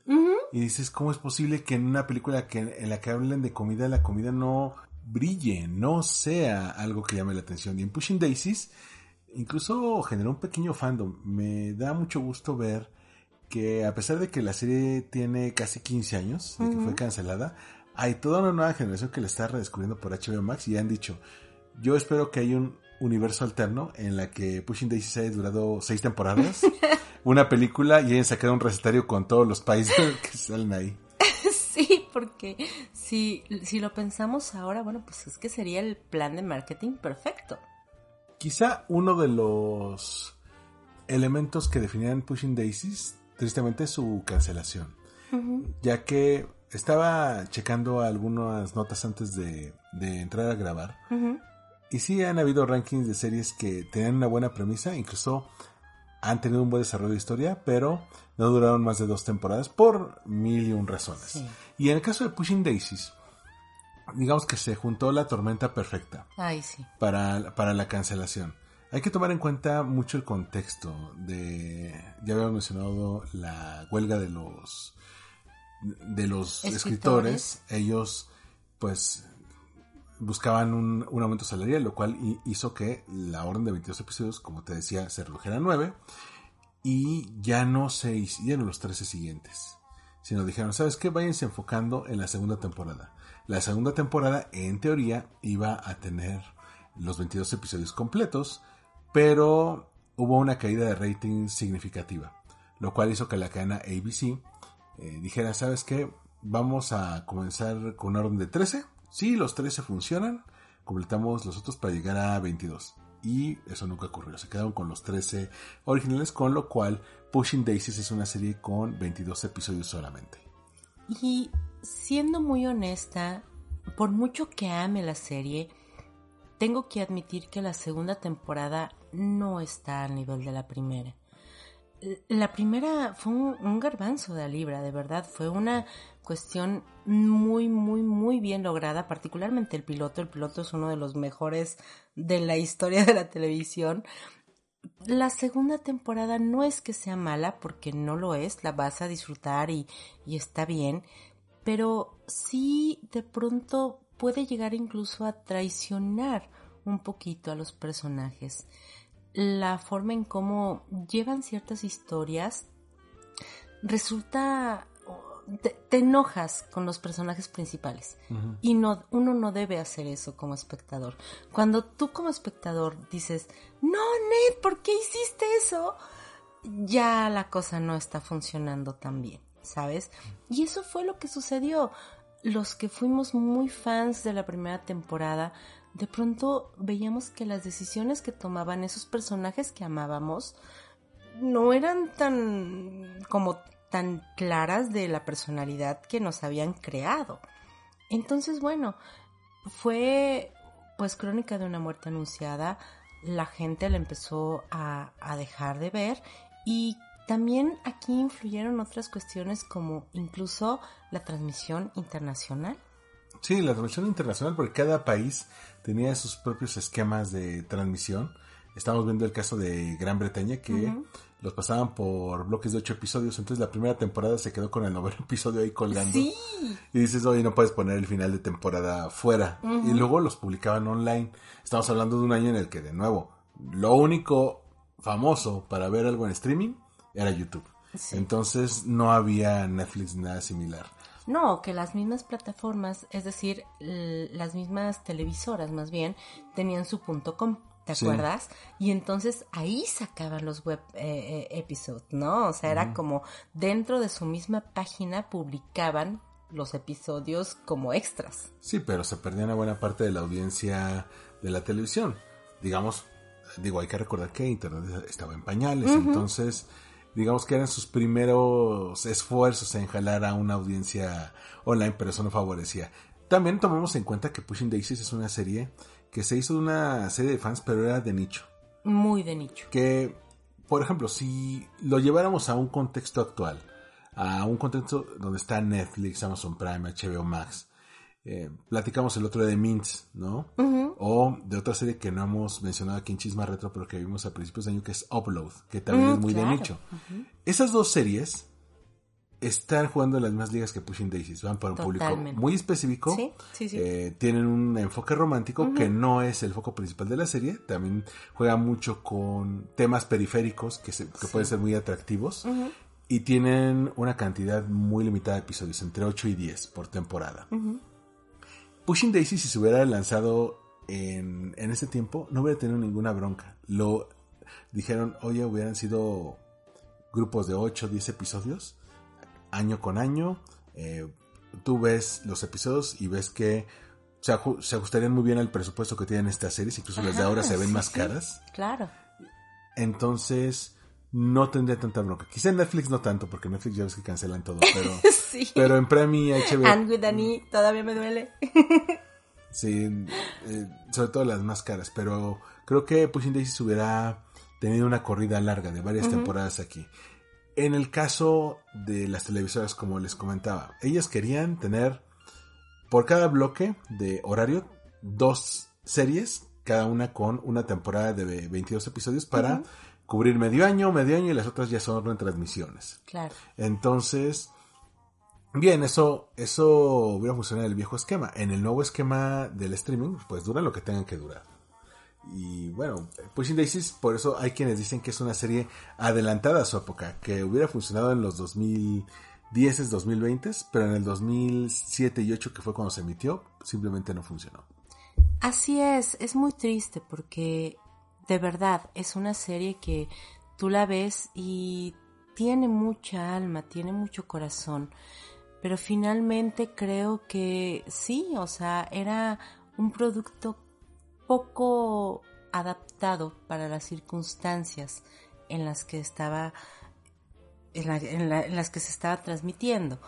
Y dices, ¿cómo es posible que en una película que, en la que hablen de comida, la comida no brille, no sea algo que llame la atención? Y en Pushing Daisies, incluso generó un pequeño fandom. Me da mucho gusto ver que a pesar de que la serie tiene casi 15 años, de que fue cancelada, hay toda una nueva generación que le está redescubriendo por HBO Max y han dicho, yo espero que haya un universo alterno en la que Pushing Daisies haya durado seis temporadas, una película y hayan sacado un recetario con todos los países que salen ahí. Sí, porque si, si lo pensamos ahora, bueno, pues es que sería el plan de marketing perfecto. Quizá uno de los elementos que definían Pushing Daisies, tristemente, es su cancelación. Ya que estaba checando algunas notas antes de, entrar a grabar. Y sí han habido rankings de series que tenían una buena premisa, incluso han tenido un buen desarrollo de historia, pero no duraron más de dos temporadas por mil y un razones. Y en el caso de Pushing Daisies, digamos que se juntó la tormenta perfecta Ay, sí. para, para la cancelación. Hay que tomar en cuenta mucho el contexto de, ya habíamos mencionado la huelga de los de los escritores, ellos pues buscaban un, aumento salarial, lo cual hizo que la orden de 22 episodios, como te decía, se redujera a 9 y ya no se hicieron los 13 siguientes, sino dijeron, ¿sabes qué? Váyanse enfocando en la segunda temporada. La segunda temporada, en teoría, iba a tener los 22 episodios completos, pero hubo una caída de rating significativa, lo cual hizo que la cadena ABC eh, dijera, ¿sabes qué? Vamos a comenzar con una orden de 13. Si los 13 funcionan, completamos los otros para llegar a 22. Y eso nunca ocurrió. Se quedaron con los 13 originales, con lo cual Pushing Daisies es una serie con 22 episodios solamente. Y siendo muy honesta, por mucho que ame la serie, tengo que admitir que la segunda temporada no está al nivel de la primera la primera fue un, garbanzo de libra, de verdad. Fue una cuestión muy, muy, muy bien lograda, particularmente el piloto. El piloto es uno de los mejores de la historia de la televisión. La segunda temporada no es que sea mala, porque no lo es, la vas a disfrutar y, y está bien, pero sí de pronto puede llegar incluso a traicionar un poquito a los personajes la forma en cómo llevan ciertas historias resulta te, enojas con los personajes principales y no uno no debe hacer eso como espectador. Cuando tú como espectador dices, "No, Ned, ¿por qué hiciste eso?" ya la cosa no está funcionando tan bien, ¿sabes? Y eso fue lo que sucedió. Los que fuimos muy fans de la primera temporada de pronto veíamos que las decisiones que tomaban esos personajes que amábamos no eran tan como tan claras de la personalidad que nos habían creado. Entonces, bueno, fue pues crónica de una muerte anunciada, la gente la empezó a, a dejar de ver y también aquí influyeron otras cuestiones como incluso la transmisión internacional. Sí, la transmisión internacional, porque cada país tenía sus propios esquemas de transmisión. Estamos viendo el caso de Gran Bretaña que los pasaban por bloques de ocho episodios. Entonces la primera temporada se quedó con el noveno episodio ahí colgando. Y dices, oye, no puedes poner el final de temporada fuera. Y luego los publicaban online. Estamos hablando de un año en el que, de nuevo, lo único famoso para ver algo en streaming era YouTube. Entonces no había Netflix nada similar. No, que las mismas plataformas, es decir, las mismas televisoras más bien, tenían su punto com. ¿Te acuerdas? Y entonces ahí sacaban los web eh, eh, episodios, ¿no? O sea, era como dentro de su misma página publicaban los episodios como extras. Sí, pero se perdía una buena parte de la audiencia de la televisión. Digamos, digo, hay que recordar que Internet estaba en pañales, entonces digamos que eran sus primeros esfuerzos en jalar a una audiencia online, pero eso no favorecía. También tomamos en cuenta que Pushing Daisies es una serie que se hizo de una serie de fans, pero era de nicho. Muy de nicho. Que, por ejemplo, si lo lleváramos a un contexto actual, a un contexto donde está Netflix, Amazon Prime, HBO Max, eh, platicamos el otro día de Mints, ¿no? O de otra serie que no hemos mencionado aquí en Chisma Retro, pero que vimos a principios de año, que es Upload, que también es mm, muy de nicho. Esas dos series están jugando en las mismas ligas que Pushing Daisies, van para un público muy específico, eh, tienen un enfoque romántico que no es el foco principal de la serie, también juega mucho con temas periféricos que, que pueden ser muy atractivos y tienen una cantidad muy limitada de episodios, entre 8 y 10 por temporada. Pushing Daisy, si se hubiera lanzado en, en ese tiempo, no hubiera tenido ninguna bronca. Lo dijeron, oye, hubieran sido grupos de 8 o 10 episodios, año con año. Eh, tú ves los episodios y ves que se, ajustarían muy bien al presupuesto que tienen estas series, incluso las de ahora se ven más caras. Claro. Entonces, no tendría tanta bronca. Quizá en Netflix no tanto, porque Netflix ya ves que cancelan todo, pero, pero en Premi, HBO... And with Annie, todavía me duele. sí, eh, sobre todo las más caras, pero creo que Pushing Daisy hubiera tenido una corrida larga de varias temporadas aquí. En el caso de las televisoras, como les comentaba, ellas querían tener por cada bloque de horario dos series, cada una con una temporada de 22 episodios para cubrir medio año, medio año y las otras ya son retransmisiones. Claro. Entonces, bien, eso, eso hubiera funcionado en el viejo esquema. En el nuevo esquema del streaming, pues dura lo que tengan que durar. Y bueno, Pushing Daisies, por eso hay quienes dicen que es una serie adelantada a su época, que hubiera funcionado en los 2010, 2020, pero en el 2007 y 2008, que fue cuando se emitió, simplemente no funcionó. Así es, es muy triste porque de verdad, es una serie que tú la ves y tiene mucha alma, tiene mucho corazón, pero finalmente creo que sí, o sea, era un producto poco adaptado para las circunstancias en las que estaba en, las que se estaba transmitiendo.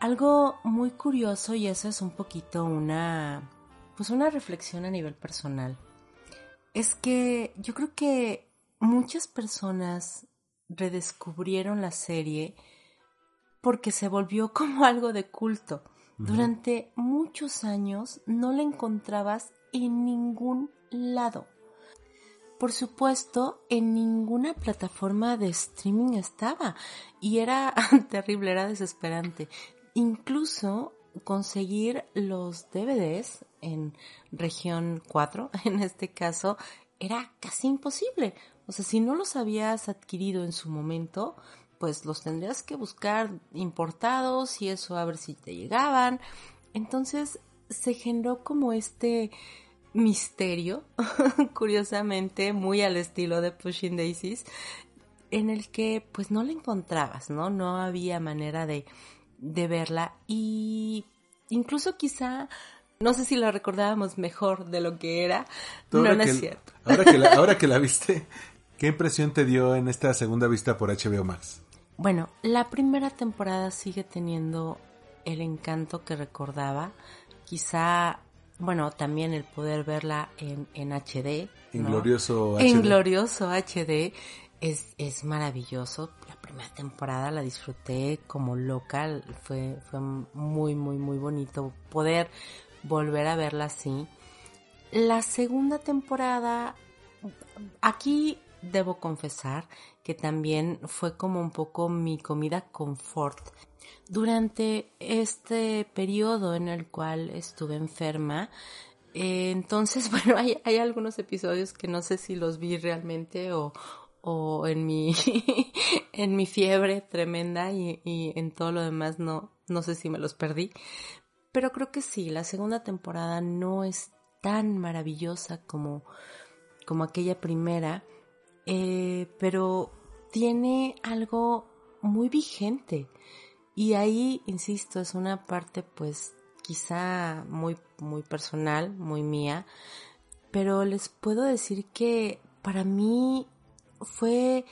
Algo muy curioso y eso es un poquito una pues una reflexión a nivel personal es que yo creo que muchas personas redescubrieron la serie porque se volvió como algo de culto. Durante muchos años no la encontrabas en ningún lado. Por supuesto, en ninguna plataforma de streaming estaba y era terrible, era desesperante. Incluso conseguir los DVDs en región 4, en este caso, era casi imposible. O sea, si no los habías adquirido en su momento, pues los tendrías que buscar importados y eso a ver si te llegaban. Entonces se generó como este misterio, curiosamente muy al estilo de Pushing Daisies, en el que pues no la encontrabas, ¿no? No había manera de de verla y incluso quizá no sé si la recordábamos mejor de lo que era. No, no es cierto. Ahora que, la, ahora que la viste, ¿qué impresión te dio en esta segunda vista por HBO Max? Bueno, la primera temporada sigue teniendo el encanto que recordaba. Quizá, bueno, también el poder verla en, en HD. En glorioso HD. En glorioso HD. Es, es maravilloso primera temporada la disfruté como local, fue, fue muy, muy, muy bonito poder volver a verla así. La segunda temporada, aquí debo confesar que también fue como un poco mi comida confort. Durante este periodo en el cual estuve enferma, eh, entonces, bueno, hay, algunos episodios que no sé si los vi realmente o, o en mi, en mi fiebre tremenda y, y, en todo lo demás no, no sé si me los perdí. Pero creo que sí, la segunda temporada no es tan maravillosa como, como aquella primera, eh, pero tiene algo muy vigente. Y ahí, insisto, es una parte pues quizá muy, muy personal, muy mía, pero les puedo decir que para mí fue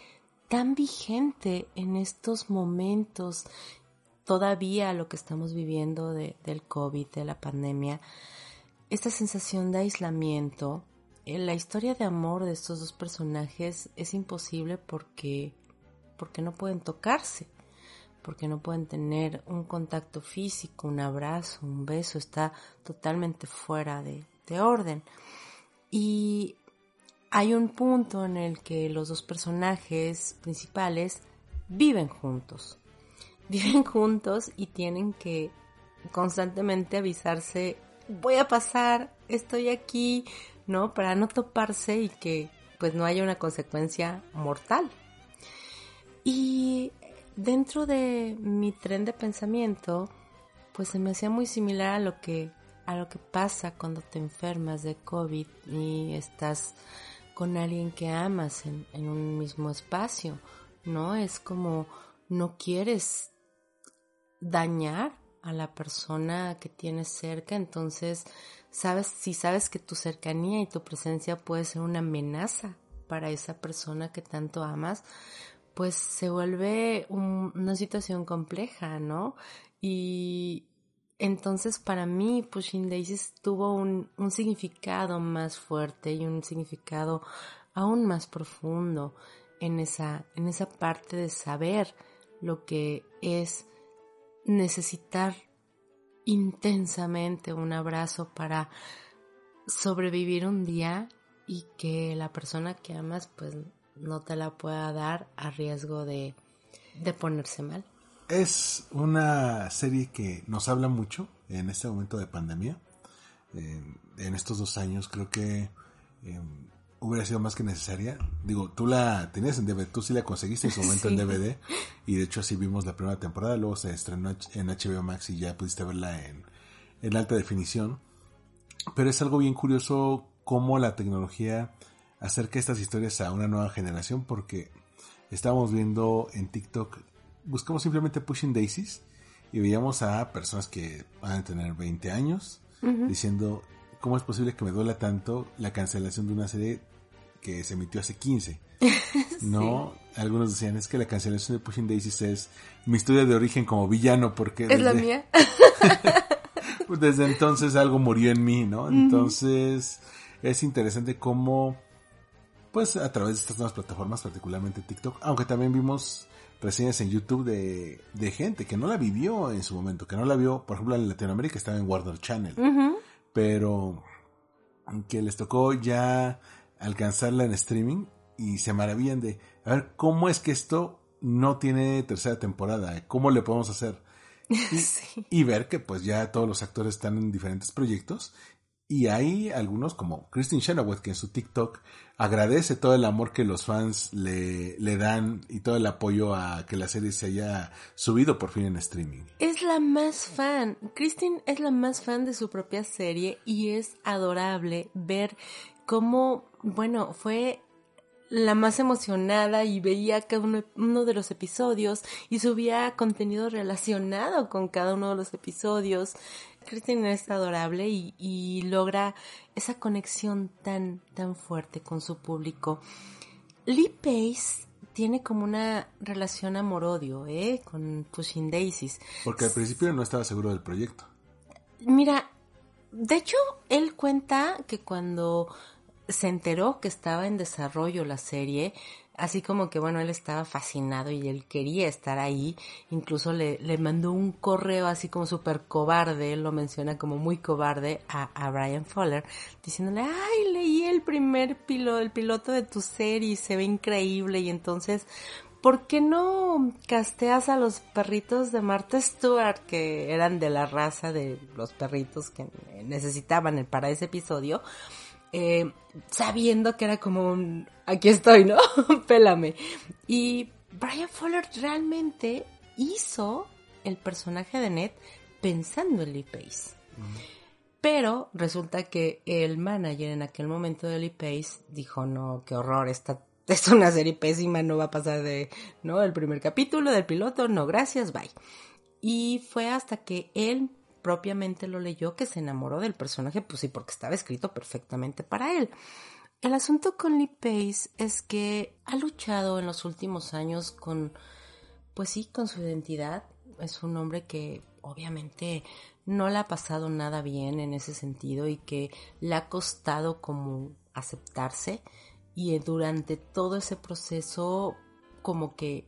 tan vigente en estos momentos, todavía lo que estamos viviendo de, del COVID, de la pandemia, esta sensación de aislamiento, en la historia de amor de estos dos personajes es imposible porque, porque no pueden tocarse, porque no pueden tener un contacto físico, un abrazo, un beso, está totalmente fuera de, de orden. Y hay un punto en el que los dos personajes principales viven juntos. Viven juntos y tienen que constantemente avisarse, voy a pasar, estoy aquí, ¿no? Para no toparse y que pues no haya una consecuencia mortal. Y dentro de mi tren de pensamiento, pues se me hacía muy similar a lo que a lo que pasa cuando te enfermas de COVID y estás con alguien que amas en, en un mismo espacio, ¿no? Es como no quieres dañar a la persona que tienes cerca, entonces sabes, si sabes que tu cercanía y tu presencia puede ser una amenaza para esa persona que tanto amas, pues se vuelve una situación compleja, ¿no? Y entonces para mí Pushing Daisies tuvo un, un significado más fuerte y un significado aún más profundo en esa, en esa parte de saber lo que es necesitar intensamente un abrazo para sobrevivir un día y que la persona que amas pues no te la pueda dar a riesgo de, de ponerse mal. Es una serie que nos habla mucho en este momento de pandemia. Eh, en estos dos años creo que eh, hubiera sido más que necesaria. Digo, tú la tenías en DVD, tú sí la conseguiste en su momento en DVD. Y de hecho así vimos la primera temporada, luego se estrenó en HBO Max y ya pudiste verla en, en alta definición. Pero es algo bien curioso cómo la tecnología acerca estas historias a una nueva generación porque estábamos viendo en TikTok, buscamos simplemente Pushing Daisies y veíamos a personas que van a tener 20 años diciendo ¿cómo es posible que me duela tanto la cancelación de una serie que se emitió hace 15? No, algunos decían, es que la cancelación de Pushing Daisies es mi historia de origen como villano porque... Es la mía. pues desde entonces algo murió en mí, ¿no? Entonces es interesante cómo, pues a través de estas nuevas plataformas, particularmente TikTok, aunque también vimos reseñas en YouTube de, de gente que no la vivió en su momento, que no la vio, por ejemplo en Latinoamérica estaba en Warner Channel pero que les tocó ya alcanzarla en streaming y se maravillan de, a ver, ¿cómo es que esto no tiene tercera temporada? ¿Cómo le podemos hacer? Y, y ver que pues ya todos los actores están en diferentes proyectos y hay algunos como Christine Chenoweth que en su TikTok agradece todo el amor que los fans le, le, dan y todo el apoyo a que la serie se haya subido por fin en streaming. Es la más fan. Christine es la más fan de su propia serie y es adorable ver cómo, bueno, fue la más emocionada y veía cada uno, uno, de los episodios y subía contenido relacionado con cada uno de los episodios. Christine es adorable y, logra esa conexión tan, tan fuerte con su público. Lee Pace tiene como una relación amor-odio, ¿eh? Con Pushing Daisies. Porque al principio no estaba seguro del proyecto. Mira, de hecho, él cuenta que cuando se enteró que estaba en desarrollo la serie, así como que bueno, él estaba fascinado y él quería estar ahí, incluso le, le mandó un correo así como súper cobarde, él lo menciona como muy cobarde a, a Brian Fuller, diciéndole, ay, leí el primer piloto, el piloto de tu serie, se ve increíble y entonces ¿por qué no casteas a los perritos de Martha Stewart que eran de la raza de los perritos que necesitaban para ese episodio? Eh, sabiendo que era como un, aquí estoy, ¿no? Pélame. Y Brian Fuller realmente hizo el personaje de Ned pensando en Lee Pace. Pero resulta que el manager en aquel momento de Lee Pace dijo, no, qué horror, esta es una serie pésima, no va a pasar de, ¿no? El primer capítulo del piloto, no, gracias, bye. Y fue hasta que él propiamente lo leyó que se enamoró del personaje, pues sí, porque estaba escrito perfectamente para él. El asunto con Lee Pace es que ha luchado en los últimos años con, pues sí, con su identidad. Es un hombre que obviamente no le ha pasado nada bien en ese sentido y que le ha costado como aceptarse y durante todo ese proceso como que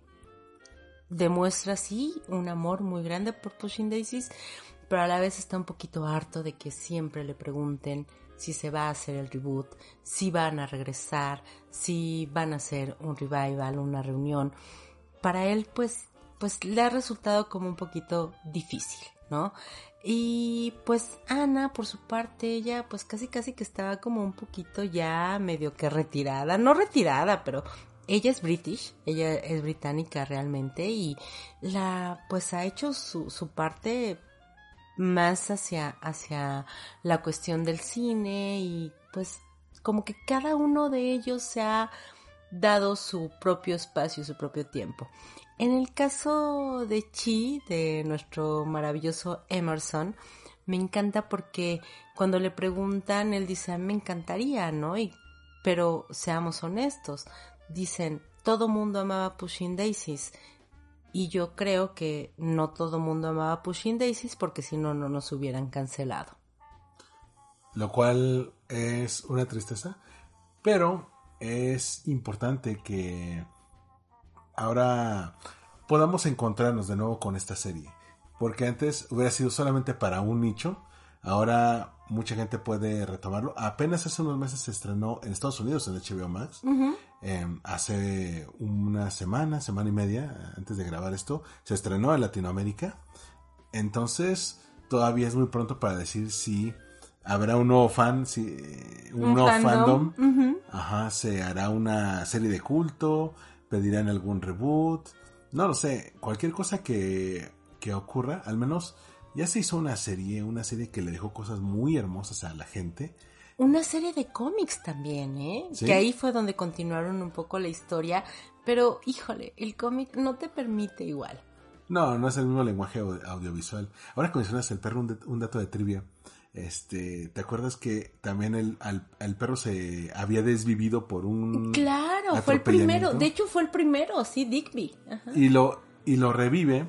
demuestra sí un amor muy grande por Pushing Daisies pero a la vez está un poquito harto de que siempre le pregunten si se va a hacer el reboot, si van a regresar, si van a hacer un revival, una reunión. Para él, pues, pues le ha resultado como un poquito difícil, ¿no? Y pues Ana, por su parte, ella pues casi casi que estaba como un poquito ya medio que retirada, no retirada, pero ella es british, ella es británica realmente y la pues ha hecho su, su parte más hacia, hacia la cuestión del cine y pues como que cada uno de ellos se ha dado su propio espacio, su propio tiempo. En el caso de Chi, de nuestro maravilloso Emerson, me encanta porque cuando le preguntan, él dice, me encantaría, ¿no? Y, pero seamos honestos, dicen, todo mundo amaba Pushing Daisies. Y yo creo que no todo mundo amaba Pushing Daisies porque si no, no nos hubieran cancelado. Lo cual es una tristeza, pero es importante que ahora podamos encontrarnos de nuevo con esta serie. Porque antes hubiera sido solamente para un nicho, ahora mucha gente puede retomarlo. Apenas hace unos meses se estrenó en Estados Unidos en HBO Max. Em, hace una semana, semana y media antes de grabar esto, se estrenó en Latinoamérica. Entonces, todavía es muy pronto para decir si habrá un nuevo fan, si, un, nuevo fandom. Ajá, se hará una serie de culto, pedirán algún reboot. No lo sé, cualquier cosa que, que ocurra, al menos ya se hizo una serie, una serie que le dejó cosas muy hermosas a la gente. Una serie de cómics también, ¿eh? Que ahí fue donde continuaron un poco la historia, pero híjole, el cómic no te permite igual. No, no es el mismo lenguaje audiovisual. Ahora que mencionas el perro, un, dato de trivia. Este, ¿te acuerdas que también el, al, perro se había desvivido por un Claro, fue el primero, de hecho fue el primero, sí, Digby. Y lo y lo revive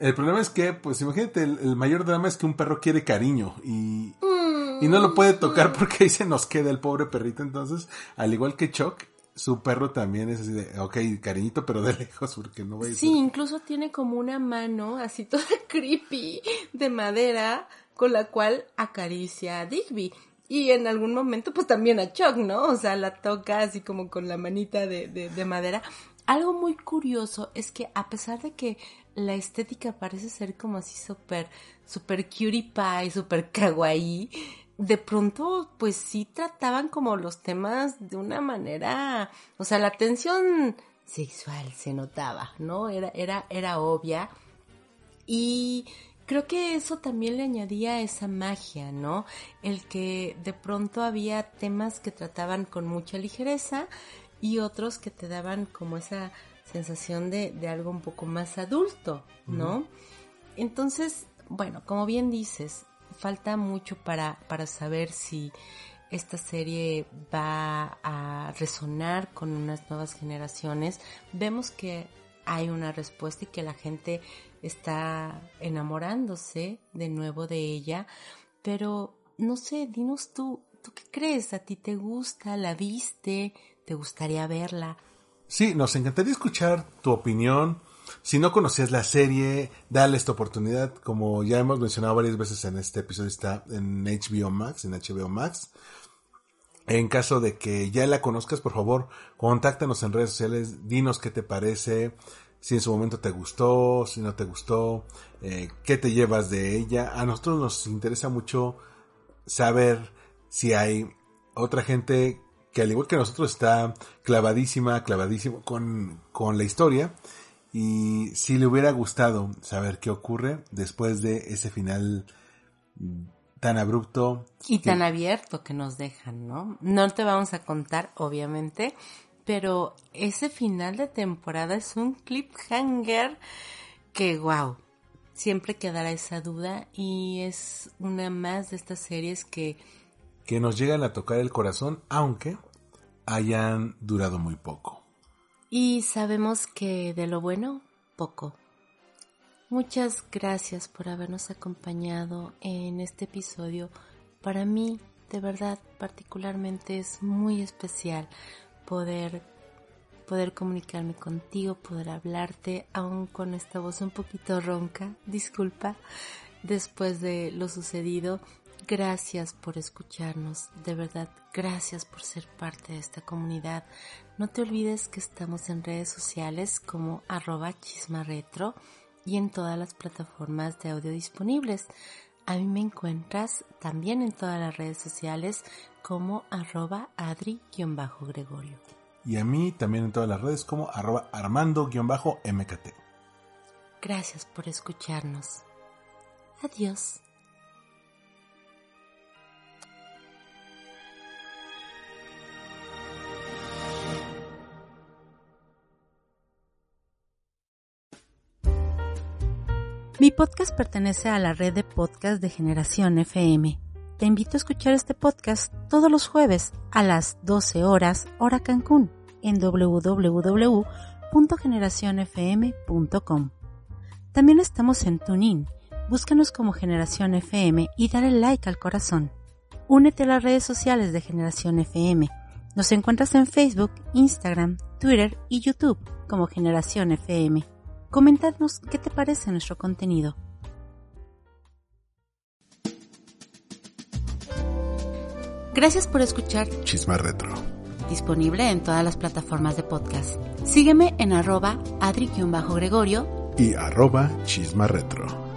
el problema es que, pues imagínate, el, mayor drama es que un perro quiere cariño y, y no lo puede tocar porque ahí se nos queda el pobre perrito. Entonces, al igual que Chuck, su perro también es así de, ok, cariñito, pero de lejos porque no voy a Sí, incluso tiene como una mano así toda creepy de madera con la cual acaricia a Digby. Y en algún momento, pues también a Chuck, ¿no? O sea, la toca así como con la manita de, de, de madera. Algo muy curioso es que a pesar de que la estética parece ser como así súper, súper cutie pie, súper kawaii, de pronto pues sí trataban como los temas de una manera, o sea, la tensión sexual se notaba, ¿no? Era, era, era obvia. Y creo que eso también le añadía esa magia, ¿no? El que de pronto había temas que trataban con mucha ligereza y otros que te daban como esa sensación de, de algo un poco más adulto, ¿no? Entonces, bueno, como bien dices, falta mucho para, para saber si esta serie va a resonar con unas nuevas generaciones. Vemos que hay una respuesta y que la gente está enamorándose de nuevo de ella, pero no sé, dinos tú, ¿tú qué crees? ¿A ti te gusta? ¿La viste? ¿Te gustaría verla? Sí, nos encantaría escuchar tu opinión. Si no conocías la serie, dale esta oportunidad. Como ya hemos mencionado varias veces en este episodio, está en HBO Max, en HBO Max. En caso de que ya la conozcas, por favor, contáctanos en redes sociales, dinos qué te parece, si en su momento te gustó, si no te gustó, eh, qué te llevas de ella. A nosotros nos interesa mucho saber si hay otra gente que al igual que nosotros está clavadísima, clavadísimo con, con la historia. Y si le hubiera gustado saber qué ocurre después de ese final tan abrupto. Y tan abierto que nos dejan, ¿no? No te vamos a contar, obviamente, pero ese final de temporada es un cliffhanger que, wow, siempre quedará esa duda y es una más de estas series que que nos llegan a tocar el corazón, aunque hayan durado muy poco. Y sabemos que de lo bueno, poco. Muchas gracias por habernos acompañado en este episodio. Para mí, de verdad, particularmente es muy especial poder poder comunicarme contigo, poder hablarte, aún con esta voz un poquito ronca, disculpa, después de lo sucedido Gracias por escucharnos, de verdad, gracias por ser parte de esta comunidad. No te olvides que estamos en redes sociales como arroba chismarretro y en todas las plataformas de audio disponibles. A mí me encuentras también en todas las redes sociales como arroba adri-gregorio. y a mí también en todas las redes como arroba armando-mkt. Gracias por escucharnos. Adiós. Podcast pertenece a la red de podcast de Generación FM. Te invito a escuchar este podcast todos los jueves a las 12 horas hora Cancún en www.generacionfm.com. También estamos en TuneIn. Búscanos como Generación FM y dale like al corazón. Únete a las redes sociales de Generación FM. Nos encuentras en Facebook, Instagram, Twitter y YouTube como Generación FM. Coméntanos qué te parece nuestro contenido. Gracias por escuchar Chisma Retro. Disponible en todas las plataformas de podcast. Sígueme en arroba adri-gregorio y arroba Chisma Retro.